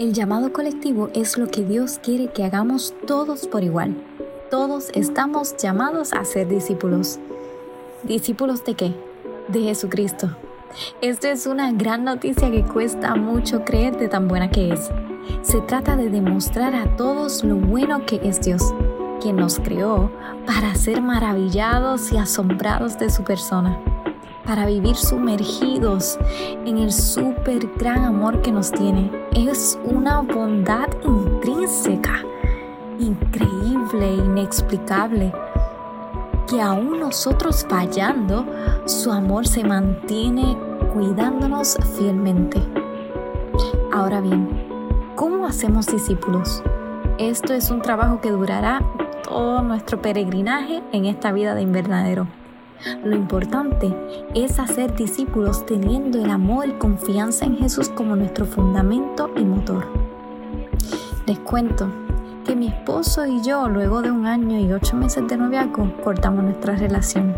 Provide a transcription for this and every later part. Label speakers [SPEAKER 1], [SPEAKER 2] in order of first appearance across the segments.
[SPEAKER 1] El llamado colectivo es lo que Dios quiere que hagamos todos por igual. Todos estamos llamados a ser discípulos. ¿Discípulos de qué? De Jesucristo. Esto es una gran noticia que cuesta mucho creer de tan buena que es. Se trata de demostrar a todos lo bueno que es Dios, quien nos creó para ser maravillados y asombrados de su persona para vivir sumergidos en el súper gran amor que nos tiene. Es una bondad intrínseca, increíble, inexplicable, que aún nosotros fallando, su amor se mantiene cuidándonos fielmente. Ahora bien, ¿cómo hacemos discípulos? Esto es un trabajo que durará todo nuestro peregrinaje en esta vida de invernadero. Lo importante es hacer discípulos teniendo el amor y confianza en Jesús como nuestro fundamento y motor. Les cuento que mi esposo y yo, luego de un año y ocho meses de noviazgo, cortamos nuestra relación.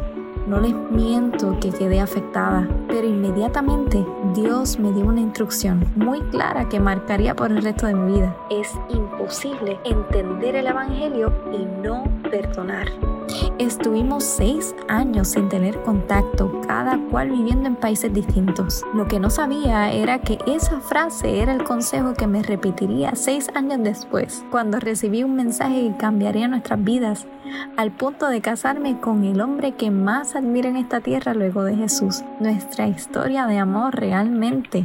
[SPEAKER 1] No les miento que quedé afectada, pero inmediatamente Dios me dio una instrucción muy clara que marcaría por el resto de mi vida. Es imposible entender el Evangelio y no perdonar. Estuvimos seis años sin tener contacto, cada cual viviendo en países distintos. Lo que no sabía era que esa frase era el consejo que me repetiría seis años después, cuando recibí un mensaje que cambiaría nuestras vidas, al punto de casarme con el hombre que más admiro en esta tierra luego de Jesús. Nuestra historia de amor realmente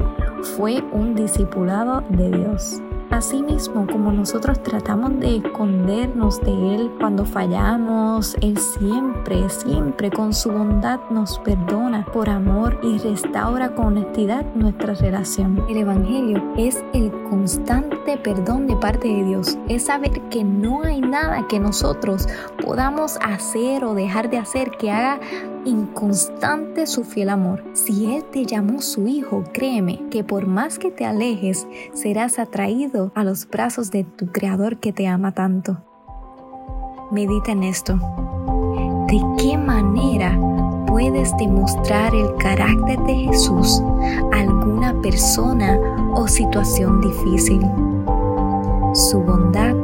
[SPEAKER 1] fue un discipulado de Dios. Asimismo, como nosotros tratamos de escondernos de Él cuando fallamos, Él siempre, siempre con su bondad nos perdona por amor y restaura con honestidad nuestra relación. El Evangelio es el constante perdón de parte de Dios. Es saber que no hay nada que nosotros podamos hacer o dejar de hacer que haga inconstante su fiel amor. Si Él te llamó su hijo, créeme que por más que te alejes, serás atraído a los brazos de tu Creador que te ama tanto. Medita en esto. ¿De qué manera puedes demostrar el carácter de Jesús a alguna persona o situación difícil? Su bondad.